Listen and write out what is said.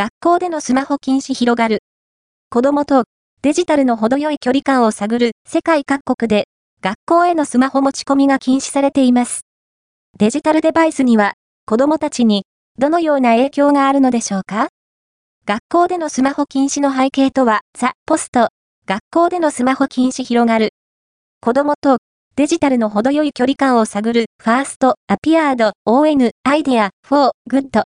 学校でのスマホ禁止広がる。子供とデジタルの程よい距離感を探る世界各国で学校へのスマホ持ち込みが禁止されています。デジタルデバイスには子供たちにどのような影響があるのでしょうか？学校でのスマホ禁止の背景とは、 The post、学校でのスマホ禁止広がる。子供とデジタルの程よい距離感を探る、ファースト、アピアード、ON、アイデア、フォー、グッド。